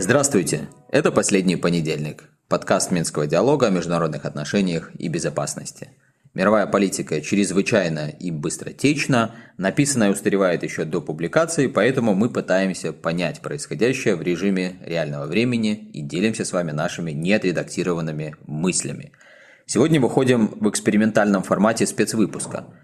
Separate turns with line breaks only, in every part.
Здравствуйте! Это «Последний понедельник» – подкаст Минского диалога о международных отношениях и безопасности. Мировая политика чрезвычайно и быстротечна, написанное устаревает еще до публикации, поэтому мы пытаемся понять происходящее в режиме реального времени и делимся с вами нашими неотредактированными мыслями. Сегодня выходим в экспериментальном формате спецвыпуска –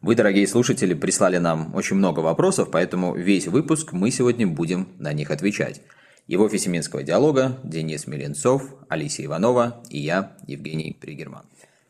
вы, дорогие слушатели, прислали нам очень много вопросов, поэтому весь выпуск мы сегодня будем на них отвечать. И в офисе Минского диалога Денис Миленцов, Алисия Иванова и я, Евгений Пригерман.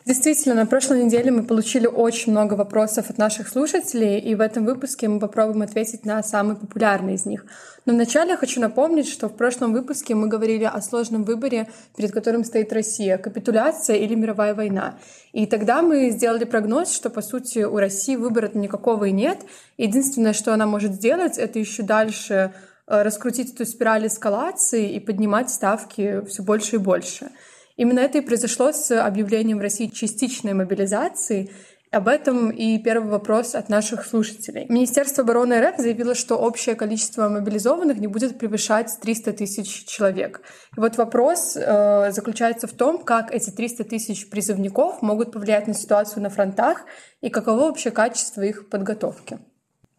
Действительно, на прошлой неделе мы получили очень много вопросов от наших слушателей, и в этом выпуске мы попробуем ответить на самые популярные из них. Но вначале я хочу напомнить, что в прошлом выпуске мы говорили о сложном выборе, перед которым стоит Россия — капитуляция или мировая война. И тогда мы сделали прогноз, что, по сути, у России выбора никакого и нет. Единственное, что она может сделать, это еще дальше Э, раскрутить эту спираль эскалации и поднимать ставки все больше и больше. Именно это и произошло с объявлением в России частичной мобилизации. Об этом и первый вопрос от наших слушателей. Министерство обороны РФ заявило, что общее количество мобилизованных не будет превышать 300 тысяч человек. И вот вопрос э, заключается в том, как эти 300 тысяч призывников могут повлиять на ситуацию на фронтах и каково вообще качество их подготовки.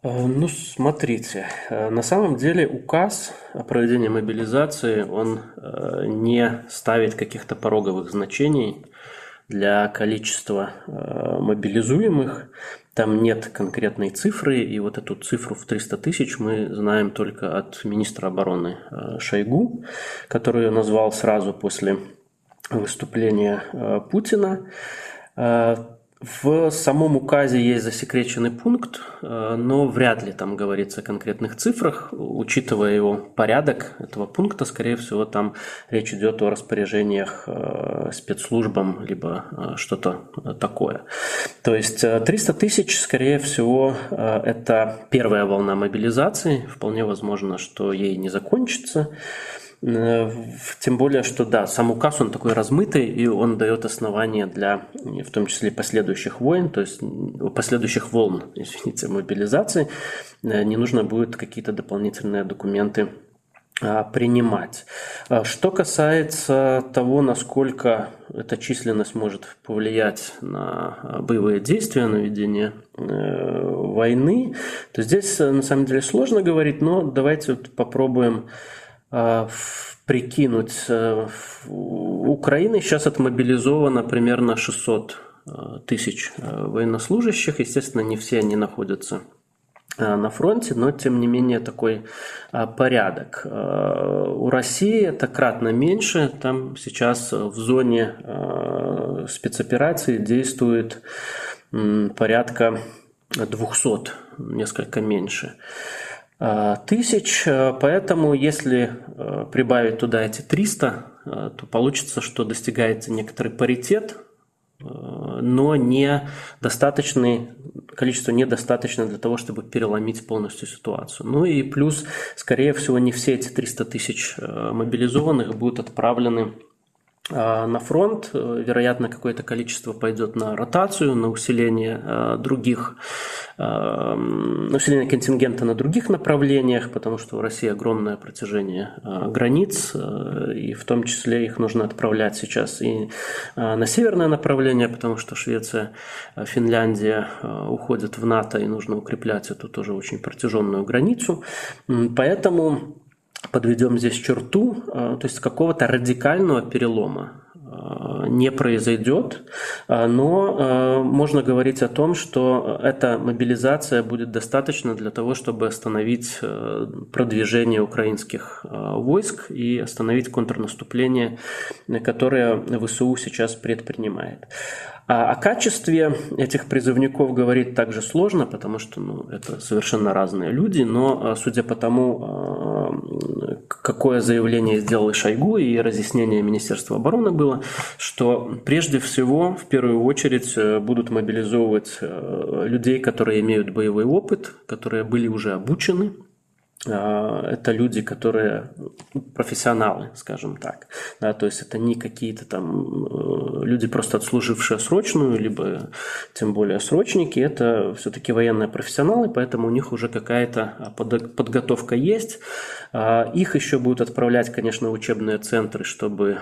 Э, ну, смотрите, э, на самом деле указ о проведении мобилизации, он э, не ставит каких-то пороговых значений для количества мобилизуемых. Там нет конкретной цифры, и вот эту цифру в 300 тысяч мы знаем только от министра обороны Шойгу, который назвал сразу после выступления Путина. В самом указе есть засекреченный пункт, э, но вряд ли там говорится о конкретных цифрах. Учитывая его порядок этого пункта, скорее всего, там речь идет о распоряжениях э, спецслужбам, либо э, что-то такое. То есть 300 тысяч, скорее всего, это первая волна мобилизации. Вполне возможно, что ей не закончится. Э, тем более, что да, сам указ, он такой размытый, и он дает основания для, в том числе, последующих войн, то есть последующих волн, извините, мобилизации. Э, не нужно будет какие-то дополнительные документы а, принимать. А что касается того, насколько эта численность может повлиять на боевые действия, на ведение э, войны, то здесь на самом деле сложно говорить, но давайте вот попробуем прикинуть, э, Украины сейчас отмобилизовано примерно 600 э, тысяч э, военнослужащих. Естественно, не все они находятся на фронте, но тем не менее такой порядок. У России это кратно меньше. Там сейчас в зоне спецоперации действует порядка 200, несколько меньше. Э, тысяч, э, поэтому если э, прибавить туда эти 300, то получится, что достигается некоторый паритет, но не достаточный, количество недостаточно для того, чтобы переломить полностью ситуацию. Ну и плюс, скорее всего, не все эти 300 тысяч мобилизованных будут отправлены а, на фронт. Вероятно, какое-то количество пойдет на ротацию, на усиление а, других, а, на усиление контингента на других направлениях, потому что у России огромное протяжение границ, и в том числе их нужно отправлять сейчас и на северное направление, потому что Швеция, Финляндия уходят в НАТО, и нужно укреплять эту тоже очень протяженную границу. Поэтому подведем здесь черту, э, то есть какого-то радикального перелома не произойдет, э, но можно говорить о том, что эта мобилизация будет достаточно для того, чтобы остановить продвижение украинских войск и остановить контрнаступление, которое ВСУ сейчас предпринимает. А о качестве этих призывников говорить также сложно, потому что ну, это совершенно разные люди, но судя по тому, какое заявление сделал Шойгу и разъяснение Министерства обороны было, что прежде всего, в первую очередь, э, будут мобилизовывать э, людей, которые имеют боевой опыт, которые были уже обучены это люди, которые профессионалы, скажем так. Да, то есть это не какие-то там э, люди, просто отслужившие срочную, либо тем более срочники. Это все-таки военные профессионалы, поэтому у них уже какая-то подготовка есть. А, их еще будут отправлять, конечно, в учебные центры, чтобы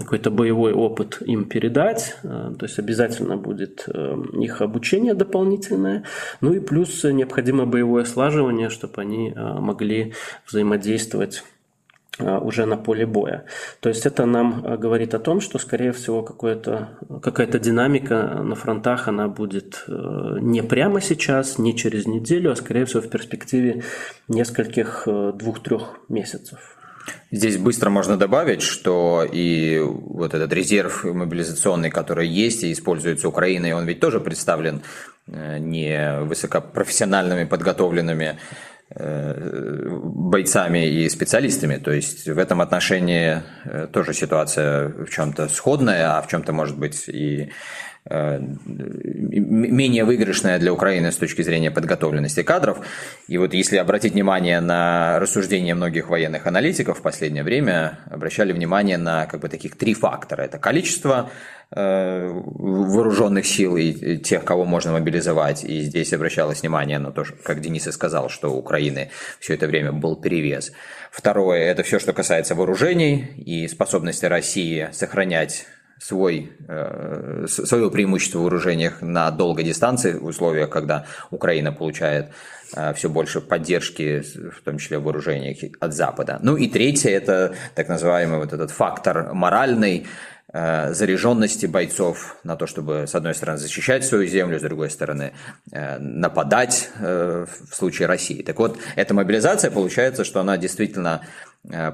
какой-то боевой опыт им передать. А, то есть обязательно будет э, их обучение дополнительное. Ну и плюс необходимо боевое слаживание, чтобы они а, могли взаимодействовать уже на поле боя. То есть это нам говорит о том, что, скорее всего, какая-то динамика на фронтах, она будет э, не прямо сейчас, не через неделю, а, скорее всего, в перспективе нескольких э, двух-трех месяцев.
Здесь быстро можно добавить, что и вот этот резерв мобилизационный, который есть и используется Украиной, он ведь тоже представлен э, не высокопрофессиональными, подготовленными бойцами и специалистами. То есть в этом отношении э, тоже ситуация в чем-то сходная, а в чем-то может быть и э, менее выигрышная для Украины с точки зрения подготовленности кадров. И вот если обратить внимание на рассуждения многих военных аналитиков в последнее время, обращали внимание на как бы таких три фактора. Это количество Э, вооруженных сил и тех, кого можно мобилизовать. И здесь обращалось внимание на то, как Денис и сказал, что у Украины все это время был перевес. Второе – это все, что касается вооружений и способности России сохранять свой, э, свое преимущество в вооружениях на долгой дистанции в условиях, когда Украина получает э, все больше поддержки, в том числе в вооружениях от Запада. Ну и третье – это так называемый вот этот фактор моральный, Э, заряженности бойцов на то, чтобы, с одной стороны, защищать свою землю, с другой стороны, нападать в случае России. Так вот, эта мобилизация, получается, что она действительно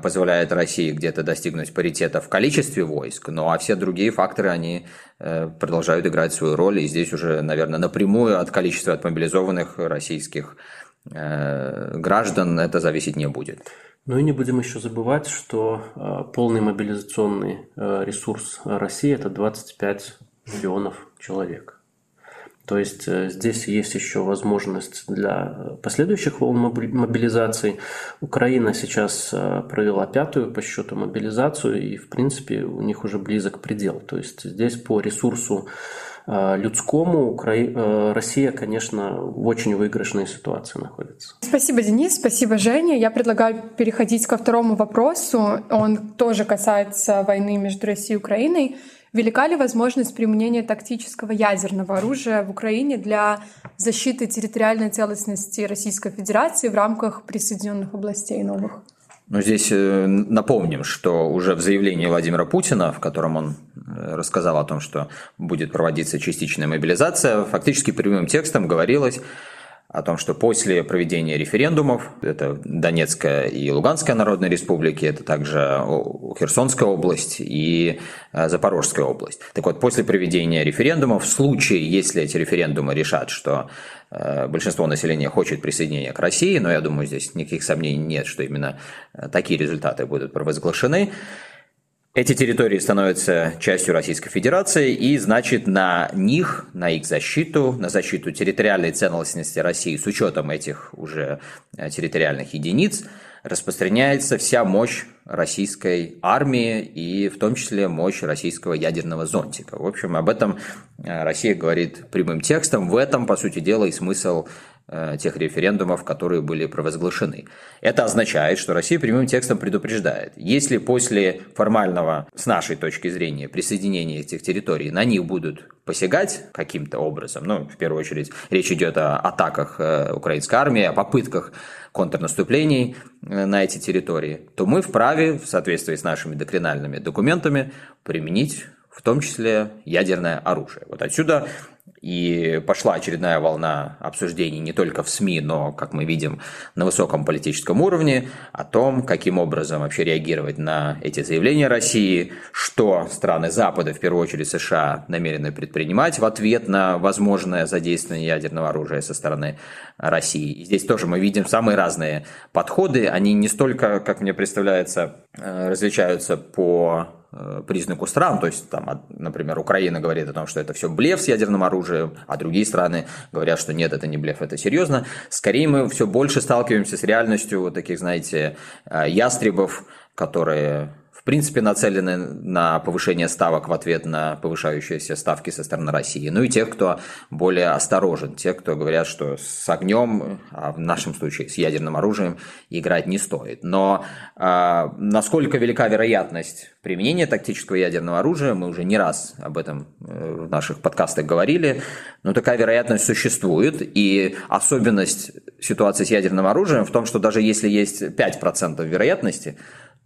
позволяет России где-то достигнуть паритета в количестве войск, ну а все другие факторы, они продолжают играть свою роль, и здесь уже, наверное, напрямую от количества отмобилизованных российских граждан это зависеть не будет.
Ну и не будем еще забывать, что э, полный мобилизационный э, ресурс России – это 25 миллионов человек. То есть э, здесь есть еще возможность для последующих волн мобилизации. Украина сейчас провела пятую по счету мобилизацию, и в принципе у них уже близок предел. То есть здесь по ресурсу Э, людскому Укра... Э, Россия, конечно, в очень выигрышной ситуации находится.
Спасибо, Денис, спасибо, Женя. Я предлагаю переходить ко второму вопросу. Он тоже касается войны между Россией и Украиной. Велика ли возможность применения тактического ядерного оружия в Украине для защиты территориальной целостности Российской Федерации в рамках присоединенных областей новых?
Но здесь э, напомним, что уже в заявлении Владимира Путина, в котором он э, рассказал о том, что будет проводиться частичная мобилизация, фактически прямым текстом говорилось о том, что после проведения референдумов, это Донецкая и Луганская народные республики, это также Херсонская область и э, Запорожская область. Так вот, после проведения референдумов, в случае, если эти референдумы решат, что э, большинство населения хочет присоединения к России, но я думаю, здесь никаких сомнений нет, что именно э, такие результаты будут провозглашены, эти территории становятся частью Российской Федерации, и значит на них, на их защиту, на защиту территориальной целостности России с учетом этих уже э, территориальных единиц распространяется вся мощь российской армии и в том числе мощь российского ядерного зонтика. В общем, об этом э, Россия говорит прямым текстом. В этом, по сути дела, и смысл тех референдумов, которые были провозглашены. Это означает, что Россия прямым текстом предупреждает, если после формального, с нашей точки зрения, присоединения этих территорий на них будут посягать каким-то образом, ну, в первую очередь, речь идет о атаках э, украинской армии, о попытках контрнаступлений э, на эти территории, то мы вправе, в соответствии с нашими докринальными документами, применить в том числе ядерное оружие. Вот отсюда и пошла очередная волна обсуждений не только в СМИ, но, как мы видим, на высоком политическом уровне о том, каким образом вообще реагировать на эти заявления России, что страны Запада, в первую очередь США, намерены предпринимать в ответ на возможное задействование ядерного оружия со стороны России. И здесь тоже мы видим самые разные подходы. Они не столько, как мне представляется, э, различаются по признаку стран. То есть, там, например, Украина говорит о том, что это все блеф с ядерным оружием, а другие страны говорят, что нет, это не блеф, это серьезно. Скорее мы все больше сталкиваемся с реальностью вот таких, знаете, э, ястребов, которые в принципе, нацелены на повышение ставок в ответ на повышающиеся ставки со стороны России. Ну и тех, кто более осторожен, те, кто говорят, что с огнем, а в нашем случае с ядерным оружием, играть не стоит. Но э, насколько велика вероятность применения тактического ядерного оружия, мы уже не раз об этом э, в наших подкастах говорили, но такая вероятность существует, и особенность ситуации с ядерным оружием в том, что даже если есть 5% вероятности,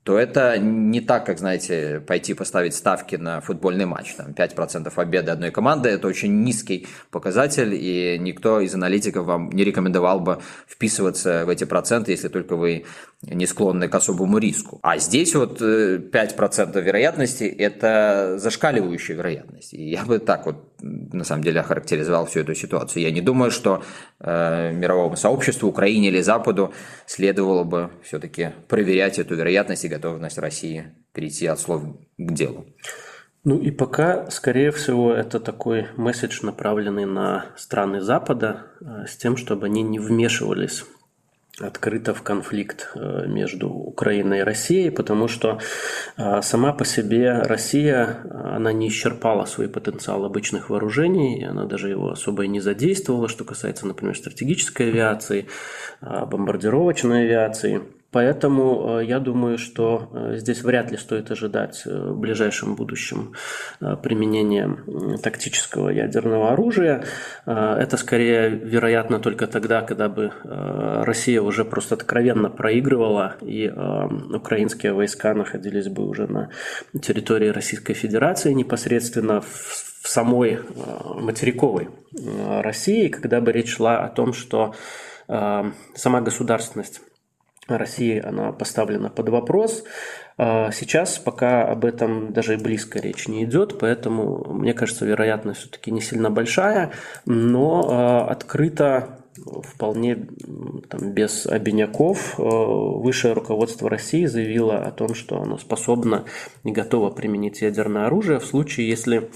то это не так, как, знаете, пойти поставить ставки на футбольный матч. Там 5% победы одной команды – это очень низкий показатель, и никто из аналитиков вам не рекомендовал бы вписываться в эти проценты, если только вы не склонны к особому риску. А здесь вот 5% э, вероятности – это зашкаливающая вероятность. И я бы так вот, на самом деле, охарактеризовал всю эту ситуацию. Я не думаю, что э, мировому сообществу, Украине или Западу следовало бы все-таки проверять эту вероятность и готовность России перейти от слов к делу.
Ну и пока, скорее всего, это такой месседж, направленный на страны Запада, э, с тем, чтобы они не вмешивались открыто в конфликт э, между Украиной и Россией, потому что э, сама по себе Россия, она не исчерпала свой потенциал обычных вооружений, она даже его особо и не задействовала, что касается, например, стратегической авиации, бомбардировочной авиации – Поэтому э, я думаю, что э, здесь вряд ли стоит ожидать э, в ближайшем будущем применения тактического ядерного оружия. Это скорее вероятно только тогда, когда бы Россия уже просто откровенно проигрывала, и украинские войска находились бы уже на территории Российской Федерации непосредственно в самой материковой России, когда бы речь шла о том, что сама государственность России она поставлена под вопрос. А сейчас пока об этом даже и близко речь не идет, поэтому, мне кажется, вероятность все-таки не сильно большая, но а, открыто вполне там, без обиняков а, высшее руководство России заявило о том, что оно способно и готово применить ядерное оружие в случае, если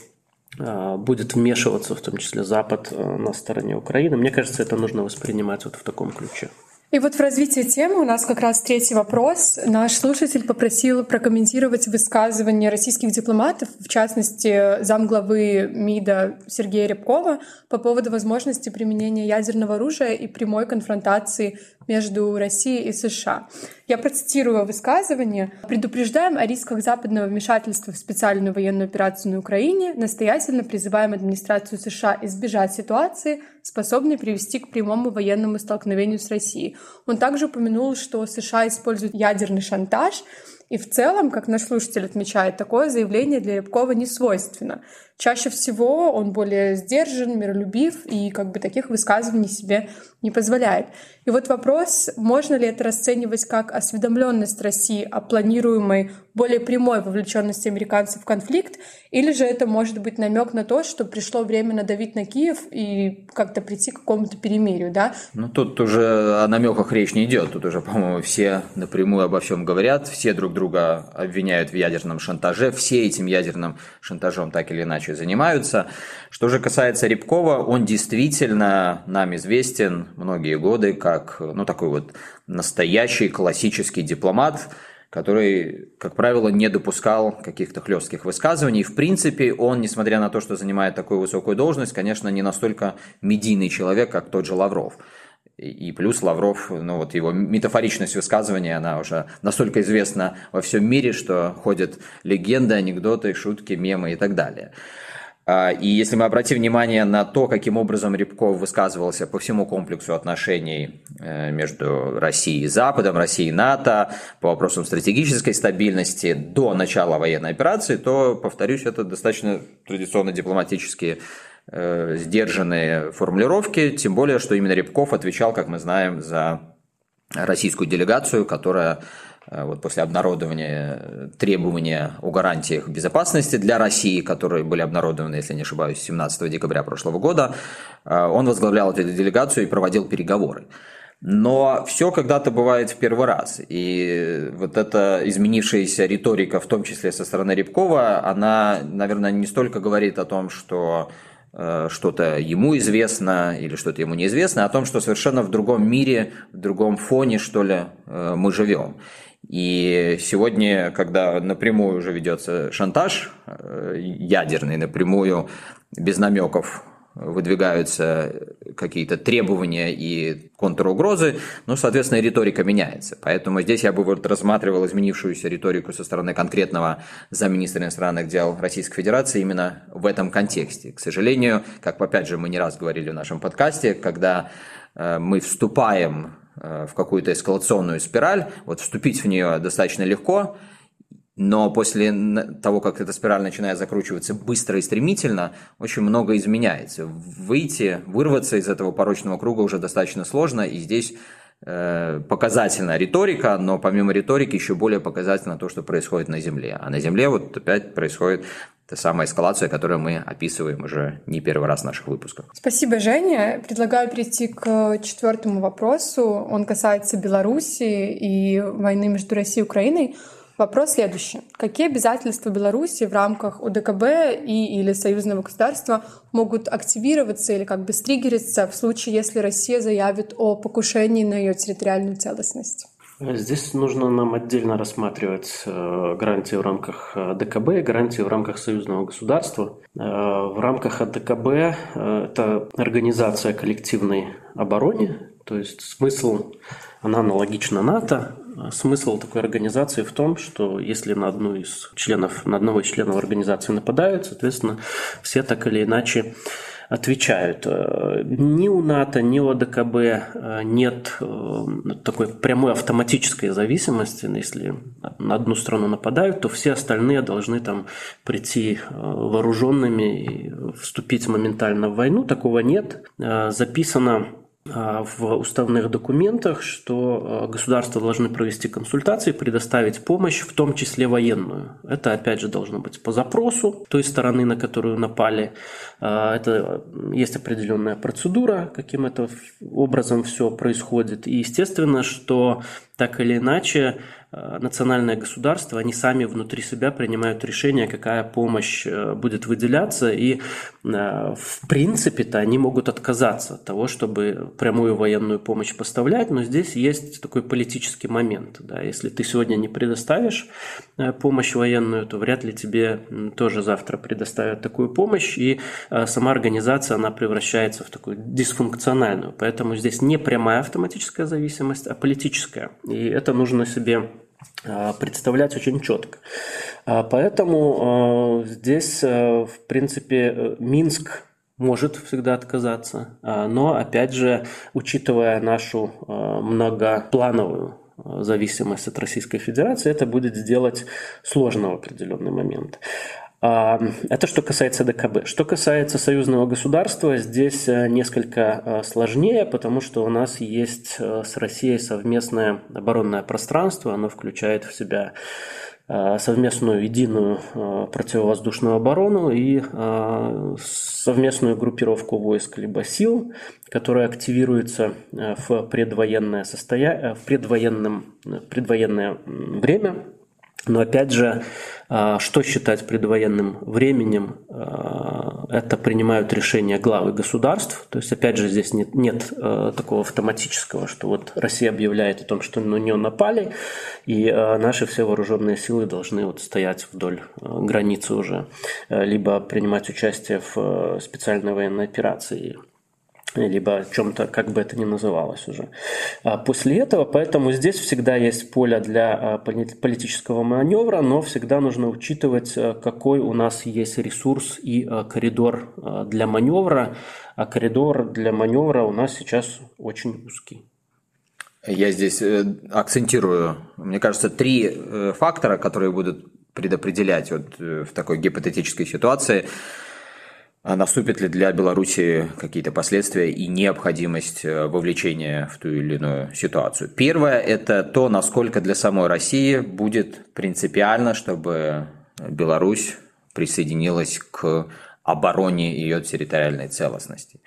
будет вмешиваться, в том числе Запад, на стороне Украины. Мне кажется, это нужно воспринимать вот в таком ключе.
И вот в развитии темы у нас как раз третий вопрос. Наш слушатель попросил прокомментировать высказывание российских дипломатов, в частности, замглавы МИДа Сергея Рябкова по поводу возможности применения ядерного оружия и прямой конфронтации между Россией и США. Я процитирую высказывание. «Предупреждаем о рисках западного вмешательства в специальную военную операцию на Украине, настоятельно призываем администрацию США избежать ситуации, способной привести к прямому военному столкновению с Россией». Он также упомянул, что США используют ядерный шантаж, и в целом, как наш слушатель отмечает, такое заявление для Рябкова не свойственно. Чаще всего он более сдержан, миролюбив и как бы таких высказываний себе не позволяет. И вот вопрос, можно ли это расценивать как осведомленность России о планируемой более прямой вовлеченности американцев в конфликт, или же это может быть намек на то, что пришло время надавить на Киев и как-то прийти к какому-то перемирию, да?
Ну, тут уже о намеках речь не идет. Тут уже, по-моему, все напрямую обо всем говорят, все друг друга обвиняют в ядерном шантаже, все этим ядерным шантажом так или иначе занимаются. Что же касается Рябкова, он действительно нам известен многие годы как, ну, такой вот настоящий классический дипломат, который, как правило, не допускал каких-то хлестких высказываний. В принципе, он, несмотря на то, что занимает такую высокую должность, конечно, не настолько медийный человек, как тот же Лавров. И плюс Лавров, ну вот его метафоричность высказывания, она уже настолько известна во всем мире, что ходят легенды, анекдоты, шутки, мемы и так далее. А, и если мы обратим внимание на то, каким образом Рябков высказывался по всему комплексу отношений э, между Россией и Западом, Россией и НАТО, по вопросам стратегической стабильности до начала военной операции, то, повторюсь, это достаточно традиционно дипломатические э, сдержанные формулировки, тем более, что именно Рябков отвечал, как мы знаем, за российскую делегацию, которая вот после обнародования требования о гарантиях безопасности для России, которые были обнародованы, если не ошибаюсь, 17 декабря прошлого года, э, он возглавлял эту делегацию и проводил переговоры. Но все когда-то бывает в первый раз. И вот эта изменившаяся риторика, в том числе со стороны Рябкова, она, наверное, не столько говорит о том, что э, что-то ему известно или что-то ему неизвестно, а о том, что совершенно в другом мире, в другом фоне, что ли, э, мы живем. И сегодня, когда напрямую уже ведется шантаж э, ядерный, напрямую, без намеков выдвигаются какие-то требования и контругрозы, ну, соответственно, риторика меняется. Поэтому здесь я бы вот рассматривал изменившуюся риторику со стороны конкретного замминистра иностранных дел Российской Федерации именно в этом контексте. К сожалению, как опять же мы не раз говорили в нашем подкасте, когда э, мы вступаем в какую-то эскалационную спираль, вот вступить в нее достаточно легко, но после того, как эта спираль начинает закручиваться быстро и стремительно, очень много изменяется. Выйти, вырваться из этого порочного круга уже достаточно сложно, и здесь э, показательна риторика, но помимо риторики еще более показательно то, что происходит на Земле. А на Земле вот опять происходит та самая эскалация, которую мы описываем уже не первый раз в наших выпусках.
Спасибо, Женя. Предлагаю перейти к четвертому вопросу. Он касается Беларуси и войны между Россией и Украиной. Вопрос следующий. Какие обязательства Беларуси в рамках УДКБ и или союзного государства могут активироваться или как бы стриггериться в случае, если Россия заявит о покушении на ее территориальную целостность?
Здесь нужно нам отдельно рассматривать э, гарантии в рамках э, ДКБ и гарантии в рамках союзного государства. Э, в рамках ДКБ это организация коллективной обороны, то есть смысл, она аналогична НАТО, Смысл такой организации в том, что если на одну из членов, на одного из членов организации нападают, соответственно, все так или иначе отвечают. Ни у НАТО, ни у АДКБ э, нет э, такой прямой автоматической зависимости. Если на одну страну нападают, то все остальные должны там прийти э, вооруженными и вступить моментально в войну. Такого нет. Записано в уставных документах, что а, государства должны провести консультации, предоставить помощь, в том числе военную. Это, опять же, должно быть по запросу той стороны, на которую напали. А, это есть определенная процедура, каким это образом все происходит. И естественно, что так или иначе Э, национальное государство, они сами внутри себя принимают решение, какая помощь э, будет выделяться, и э, в принципе-то они могут отказаться от того, чтобы прямую военную помощь поставлять, но здесь есть такой политический момент. Да. Если ты сегодня не предоставишь помощь военную, то вряд ли тебе тоже завтра предоставят такую помощь, и сама организация, она превращается в такую дисфункциональную. Поэтому здесь не прямая автоматическая зависимость, а политическая. И это нужно себе представлять очень четко. А, поэтому а, здесь, в принципе, Минск может всегда отказаться, но, опять же, учитывая нашу многоплановую зависимость от Российской Федерации, это будет сделать сложно в определенный момент. Это что касается ДКБ. Что касается союзного государства, здесь э, несколько э, сложнее, потому что у нас есть э, с Россией совместное оборонное пространство. Оно включает в себя совместную единую противовоздушную оборону и совместную группировку войск либо сил, которая активируется в предвоенное, состояние, в предвоенном, предвоенное время. Но опять же, а, что считать предвоенным временем, а, это принимают решения главы государств. То есть, опять же, здесь нет, нет а, такого автоматического, что вот Россия объявляет о том, что на нее напали, и наши все вооруженные силы должны вот стоять вдоль границы уже, либо принимать участие в специальной военной операции либо чем-то, как бы это ни называлось уже. А после этого, поэтому здесь всегда есть поле для а, политического маневра, но всегда нужно учитывать, а, какой у нас есть ресурс и коридор для маневра, а коридор для маневра у нас сейчас очень узкий.
Я здесь э, акцентирую, мне кажется, три э, фактора, которые будут предопределять вот э, в такой гипотетической ситуации – а наступят ли для Беларуси какие-то последствия и необходимость э, вовлечения в ту или иную ситуацию. Первое – это то, насколько для самой России будет принципиально, чтобы Беларусь присоединилась к обороне ее территориальной целостности.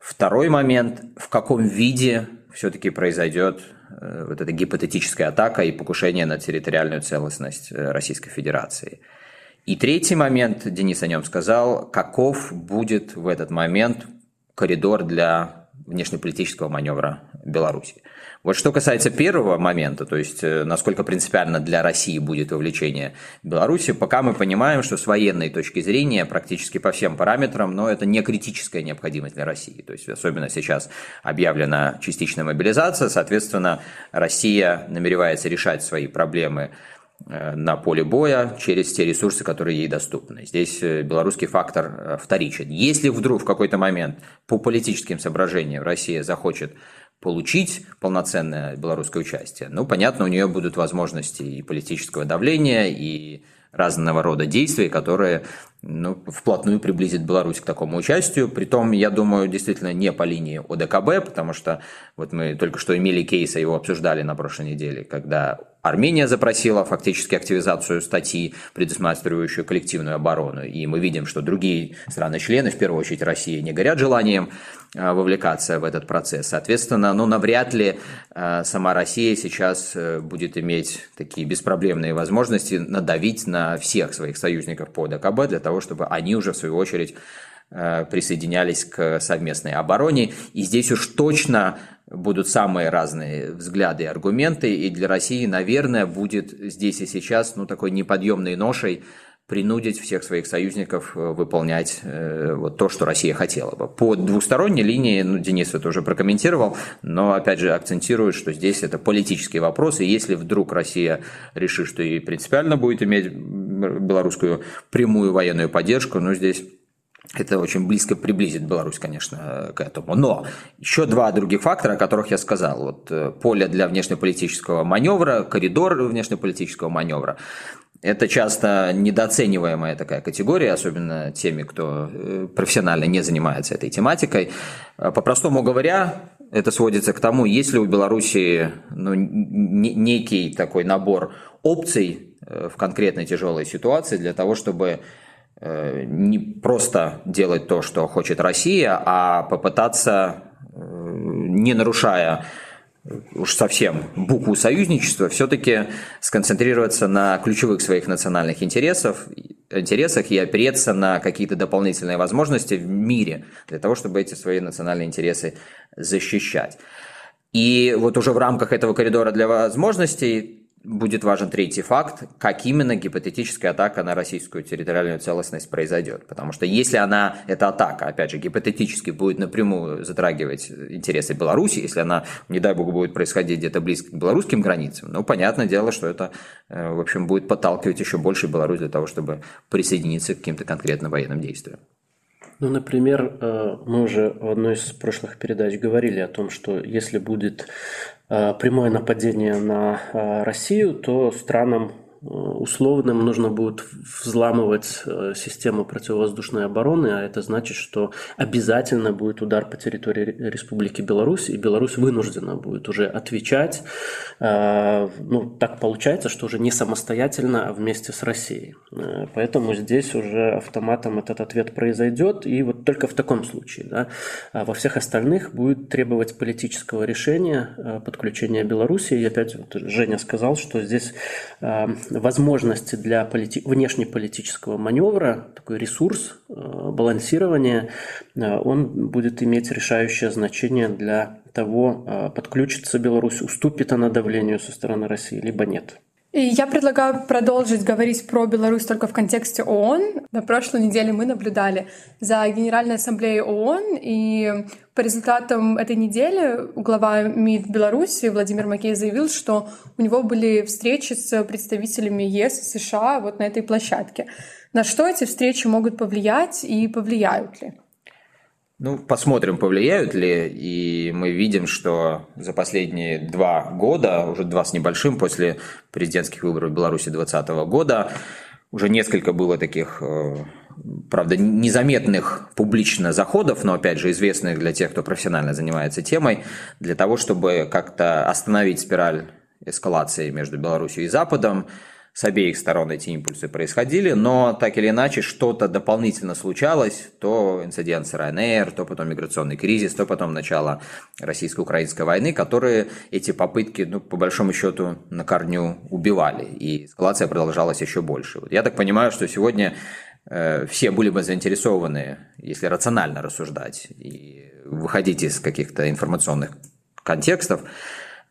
Второй момент – в каком виде, все-таки произойдет э, вот эта гипотетическая атака и покушение на территориальную целостность э, Российской Федерации. И третий момент, Денис о нем сказал, каков будет в этот момент коридор для внешнеполитического маневра Беларуси. Вот что касается первого момента, то есть э, насколько принципиально для России будет вовлечение Беларуси, пока мы понимаем, что с военной точки зрения практически по всем параметрам, но это не критическая необходимость для России. То есть особенно сейчас объявлена частичная мобилизация, соответственно, Россия намеревается решать свои проблемы на поле боя через те ресурсы, которые ей доступны. Здесь э, белорусский фактор вторичен. Если вдруг в какой-то момент по политическим соображениям Россия захочет получить полноценное белорусское участие, ну, понятно, у нее будут возможности и политического давления, и разного рода действий, которые ну, вплотную приблизит Беларусь к такому участию. Притом, я думаю, действительно не по линии ОДКБ, потому что вот мы только что имели кейс, а его обсуждали на прошлой неделе, когда Армения запросила фактически активизацию статьи, предусматривающую коллективную оборону. И мы видим, что другие страны-члены, в первую очередь Россия, не горят желанием а, вовлекаться в этот процесс. Соответственно, ну, навряд ли а, сама Россия сейчас э, будет иметь такие беспроблемные возможности надавить на всех своих союзников по ДКБ для того, чтобы они уже, в свою очередь, э, присоединялись к совместной обороне. И здесь уж точно будут самые разные взгляды и аргументы, и для России, наверное, будет здесь и сейчас ну, такой неподъемной ношей принудить всех своих союзников э, выполнять э, вот то, что Россия хотела бы. По двусторонней линии, ну, Денис это уже прокомментировал, но, опять же, акцентирует, что здесь это политические вопросы, и если вдруг Россия решит, что и принципиально будет иметь белорусскую прямую военную поддержку, ну, здесь это очень близко приблизит Беларусь, конечно, к этому. Но еще два других фактора, о которых я сказал. Вот э, поле для внешнеполитического маневра, коридор внешнеполитического маневра. Это часто недооцениваемая такая категория, особенно теми, кто э, профессионально не занимается этой тематикой. Э, по-простому говоря, это сводится к тому, есть ли у Беларуси ну, некий такой набор опций в конкретной тяжелой ситуации для того, чтобы не просто делать то, что хочет Россия, а попытаться, э, не нарушая уж совсем букву союзничества, все-таки сконцентрироваться на ключевых своих национальных интересов, интересах и опереться на какие-то дополнительные возможности в мире для того, чтобы эти свои национальные интересы защищать. И вот уже в рамках этого коридора для возможностей будет важен третий факт, как именно гипотетическая атака на российскую территориальную целостность произойдет. Потому что если она, эта атака, опять же, гипотетически будет напрямую затрагивать интересы Беларуси, если она, не дай бог, будет происходить где-то близко к белорусским границам, ну, понятное дело, что это, э, в общем, будет подталкивать еще больше Беларусь для того, чтобы присоединиться к каким-то конкретным военным действиям.
Ну, например, э, мы уже в одной из прошлых передач говорили о том, что если будет прямое нападение на э, Россию, то странам условным нужно будет взламывать э, систему противовоздушной обороны, а это значит, что обязательно будет удар по территории Республики Беларусь, и Беларусь вынуждена будет уже отвечать. Э, ну, так получается, что уже не самостоятельно, а вместе с Россией. Э, поэтому здесь уже автоматом этот ответ произойдет, и вот только в таком случае. Да, а во всех остальных будет требовать политического решения подключения Беларуси. И опять вот Женя сказал, что здесь возможности для полити... внешнеполитического маневра, такой ресурс, э, балансирования, э, он будет иметь решающее значение для того, э, подключится Беларусь, уступит она давлению со стороны России, либо нет.
И я предлагаю продолжить говорить про Беларусь только в контексте ООН. На прошлой неделе мы наблюдали за Генеральной Ассамблеей ООН, и по результатам этой недели глава МИД Беларуси Владимир Макей заявил, что у него были встречи с представителями ЕС и США вот на этой площадке. На что эти встречи могут повлиять и повлияют ли?
Ну, посмотрим, повлияют ли. И мы видим, что за последние два года, уже два с небольшим, после президентских выборов в Беларуси 2020 года, уже несколько было таких, э, правда, незаметных публично заходов, но, опять же, известных для тех, кто профессионально занимается темой, для того, чтобы как-то остановить спираль эскалации между Беларусью и Западом, с обеих сторон эти импульсы происходили, но так или иначе что-то дополнительно случалось, то инцидент с РНР, то потом миграционный кризис, то потом начало российско-украинской войны, которые эти попытки, ну, по большому счету, на корню убивали, и эскалация продолжалась еще больше. Вот я так понимаю, что сегодня э, все были бы заинтересованы, если рационально рассуждать и выходить из каких-то информационных контекстов,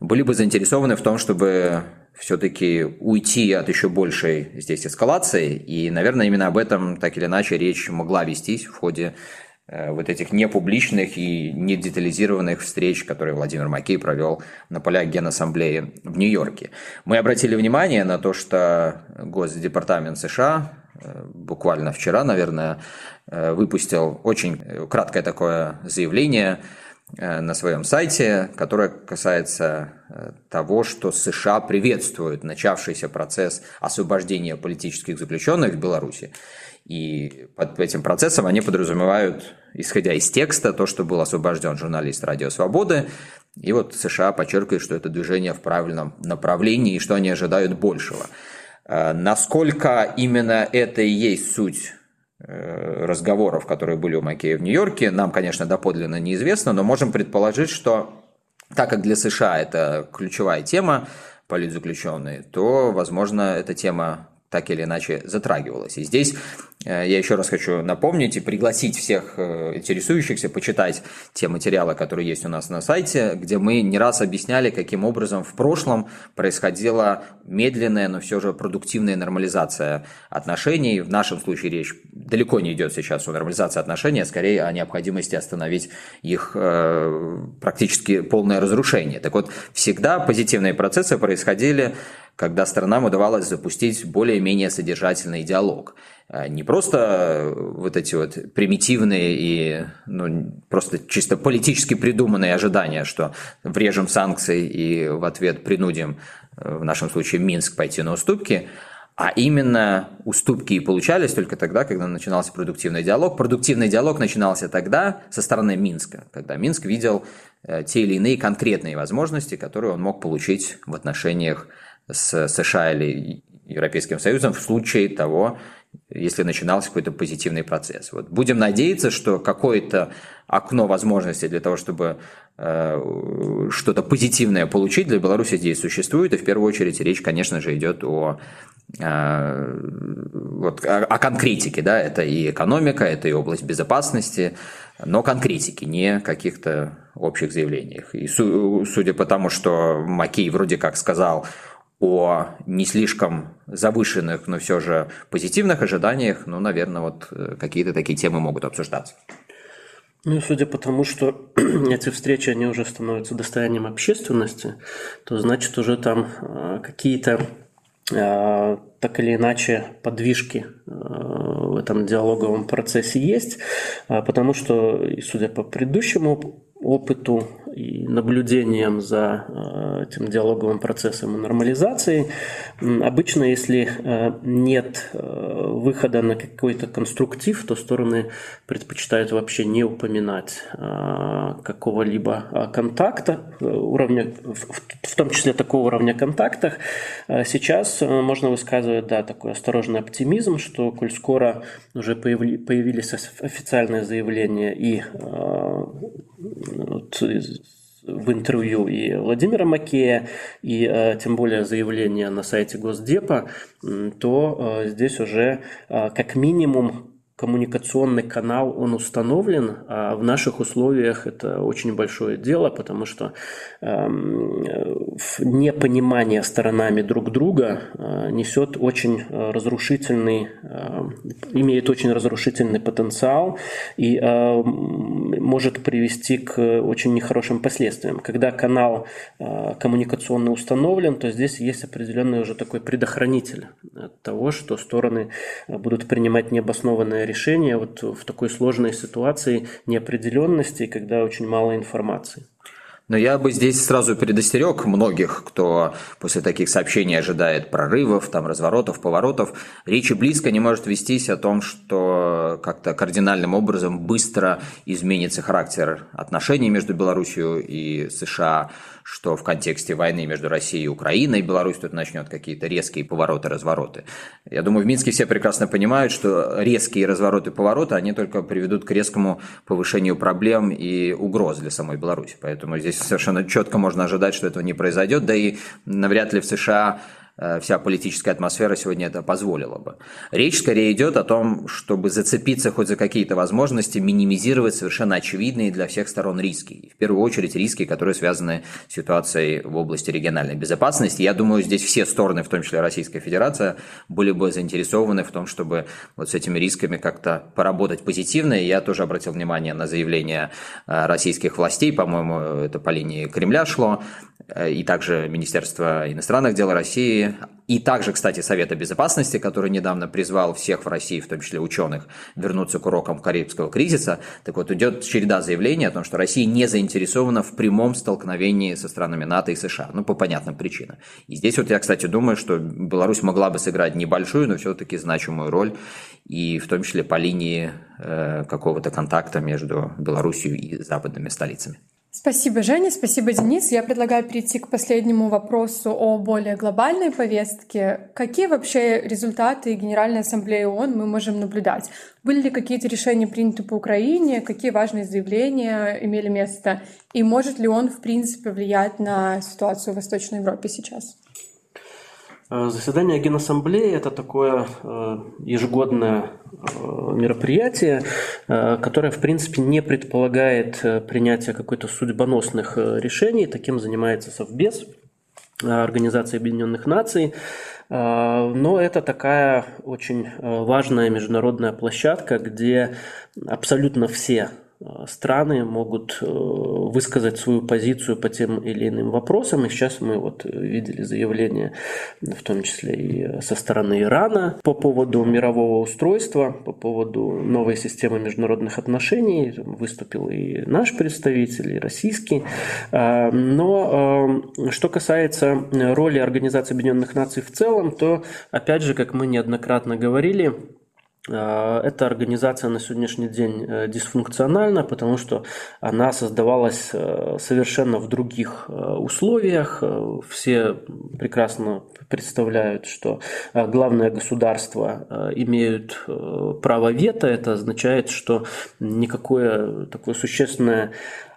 были бы заинтересованы в том, чтобы все-таки уйти от еще большей здесь эскалации. И, наверное, именно об этом так или иначе речь могла вестись в ходе э, вот этих непубличных и не детализированных встреч, которые Владимир Макей провел на полях Генассамблеи в Нью-Йорке. Мы обратили внимание на то, что Госдепартамент США э, буквально вчера, наверное, э, выпустил очень краткое такое заявление – на своем сайте, которое касается э, того, что США приветствуют начавшийся процесс освобождения политических заключенных в Беларуси. И под этим процессом они подразумевают, исходя из текста, то, что был освобожден журналист «Радио Свободы». И вот США подчеркивают, что это движение в правильном направлении и что они ожидают большего. Э, насколько именно это и есть суть Э, разговоров, которые были у Макея в Нью-Йорке, нам, конечно, доподлинно неизвестно, но можем предположить, что так как для США это ключевая тема, политзаключенные, то, возможно, эта тема так или иначе затрагивалась. И здесь Э, я еще раз хочу напомнить и пригласить всех э, интересующихся почитать те материалы, которые есть у нас на сайте, где мы не раз объясняли, каким образом в прошлом происходила медленная, но все же продуктивная нормализация отношений. В нашем случае речь далеко не идет сейчас о нормализации отношений, а скорее о необходимости остановить их э, практически полное разрушение. Так вот, всегда позитивные процессы происходили когда сторонам удавалось запустить более-менее содержательный диалог. А, не просто вот эти вот примитивные и ну, просто чисто политически придуманные ожидания, что врежем санкции и в ответ принудим, э, в нашем случае Минск, пойти на уступки, а именно уступки и получались только тогда, когда начинался продуктивный диалог. Продуктивный диалог начинался тогда со стороны Минска, когда Минск видел э, те или иные конкретные возможности, которые он мог получить в отношениях с США или Европейским Союзом в случае того, если начинался какой-то позитивный процесс. Вот будем надеяться, что какое-то окно возможностей для того, чтобы э, что-то позитивное получить для Беларуси здесь существует. И в первую очередь речь, конечно же, идет о, э, вот, о, о конкретике. Да? Это и экономика, это и область безопасности, но конкретики, не каких-то общих заявлениях. И су- судя по тому, что Макей вроде как сказал о не слишком завышенных, но все же позитивных ожиданиях, ну, наверное, вот э, какие-то такие темы могут обсуждаться.
Ну, судя по тому, что эти встречи, они уже становятся достоянием общественности, то значит уже там э, какие-то э, так или иначе подвижки в этом диалоговом процессе есть, потому что, судя по предыдущему опыту и наблюдением за э, этим диалоговым процессом и нормализацией. Обычно, если э, нет э, выхода на какой-то конструктив, то стороны предпочитают вообще не упоминать какого-либо контакта, уровня, в том числе такого уровня контактах. Сейчас можно высказывать да, такой осторожный оптимизм, что коль скоро уже появились официальные заявления и вот, в интервью и Владимира Макея, и э, тем более заявление на сайте Госдепа, то э, здесь уже э, как минимум коммуникационный канал, он установлен, а в наших условиях это очень большое дело, потому что э, непонимание сторонами друг друга э, несет очень разрушительный, э, имеет очень разрушительный потенциал и э, может привести к очень нехорошим последствиям. Когда канал э, коммуникационный установлен, то здесь есть определенный уже такой предохранитель от того, что стороны будут принимать необоснованные решения вот в такой сложной ситуации неопределенности, когда очень мало информации.
Но я бы здесь сразу предостерег многих, кто после таких сообщений ожидает прорывов, там, разворотов, поворотов. Речи близко не может вестись о том, что как-то кардинальным образом быстро изменится характер отношений между Беларусью и США, что в контексте войны между Россией и Украиной Беларусь тут начнет какие-то резкие повороты, развороты. Я думаю, в Минске все прекрасно понимают, что резкие развороты, повороты, они только приведут к резкому повышению проблем и угроз для самой Беларуси. Поэтому здесь совершенно четко можно ожидать, что этого не произойдет, да и навряд ли в США вся политическая атмосфера сегодня это позволила бы. Речь скорее идет о том, чтобы зацепиться хоть за какие-то возможности, минимизировать совершенно очевидные для всех сторон риски. В первую очередь риски, которые связаны с ситуацией в области региональной безопасности. Я думаю, здесь все стороны, в том числе Российская Федерация, были бы заинтересованы в том, чтобы вот с этими рисками как-то поработать позитивно. И я тоже обратил внимание на заявление э, российских властей, по-моему, это по линии Кремля шло, Э, и также Министерство иностранных дел России, и также, кстати, Совета Безопасности, который недавно призвал всех в России, в том числе ученых, вернуться к урокам Карибского кризиса. Так вот, идет череда заявлений о том, что Россия не заинтересована в прямом столкновении со странами НАТО и США, ну, по понятным причинам. И здесь вот я, кстати, думаю, что Беларусь могла бы сыграть небольшую, но все-таки значимую роль, и в том числе по линии э, какого-то контакта между Беларусью и западными столицами.
Спасибо, Женя, спасибо, Денис. Я предлагаю перейти к последнему вопросу о более глобальной повестке. Какие вообще результаты Генеральной Ассамблеи ООН мы можем наблюдать? Были ли какие-то решения приняты по Украине? Какие важные заявления имели место? И может ли он, в принципе, влиять на ситуацию в Восточной Европе сейчас?
Э, заседание Генассамблеи – это такое э, ежегодное э, мероприятие, которое, в принципе, не предполагает принятие какой-то судьбоносных решений. Таким занимается Совбез, Организация Объединенных Наций. Но это такая очень важная международная площадка, где абсолютно все страны могут э, высказать свою позицию по тем или иным вопросам. И сейчас мы вот видели заявление, в том числе и со стороны Ирана, по поводу мирового устройства, по поводу новой системы международных отношений. Выступил и наш представитель, и российский. Но э, что касается роли Организации Объединенных Наций в целом, то, опять же, как мы неоднократно говорили, Э, эта организация на сегодняшний день э, дисфункциональна, потому что она создавалась э, совершенно в других условиях. Все прекрасно представляют, что главное государство имеют право вето. Это означает, что никакое такое существенное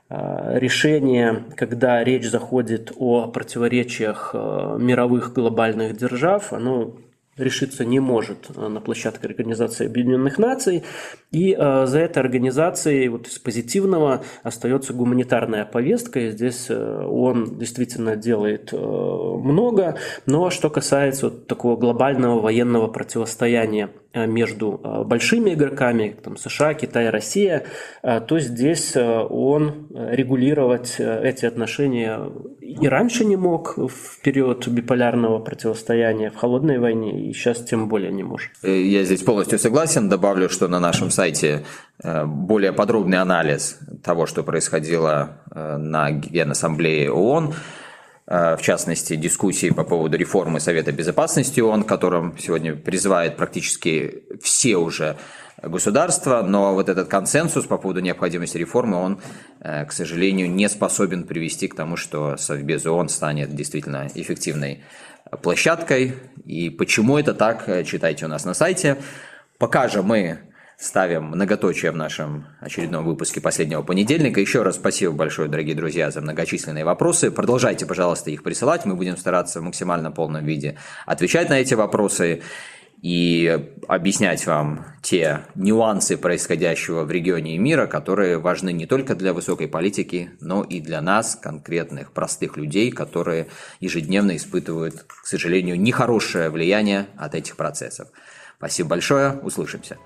решение, когда речь заходит о противоречиях мировых глобальных держав, оно решиться не может э, на площадке Организации Объединенных Наций. И э, за этой организацией вот из позитивного остается гуманитарная повестка. И здесь э, он действительно делает много. Но что касается вот такого глобального военного противостояния между э, большими игроками, там США, Китай, Россия, э, то здесь он регулировать эти отношения и раньше не мог в период биполярного противостояния в холодной войне, и сейчас тем более не может.
Я здесь полностью согласен. Добавлю, что на нашем сайте более подробный анализ того, что происходило на Генассамблее ООН. Э, в частности, дискуссии по поводу реформы Совета Безопасности ООН, которым сегодня призывает практически все уже государства, но вот этот консенсус по поводу необходимости реформы, он, э, к сожалению, не способен привести к тому, что Совбез ООН станет действительно эффективной площадкой. И почему это так, э, читайте у нас на сайте. Пока же мы ставим многоточие в нашем очередном выпуске последнего понедельника. Еще раз спасибо большое, дорогие друзья, за многочисленные вопросы. Продолжайте, пожалуйста, их присылать. Мы будем стараться в максимально полном виде отвечать на эти вопросы и объяснять вам те нюансы происходящего в регионе и мира, которые важны не только для высокой политики, но и для нас, конкретных простых людей, которые ежедневно испытывают, к сожалению, нехорошее влияние от этих процессов. Спасибо большое, услышимся.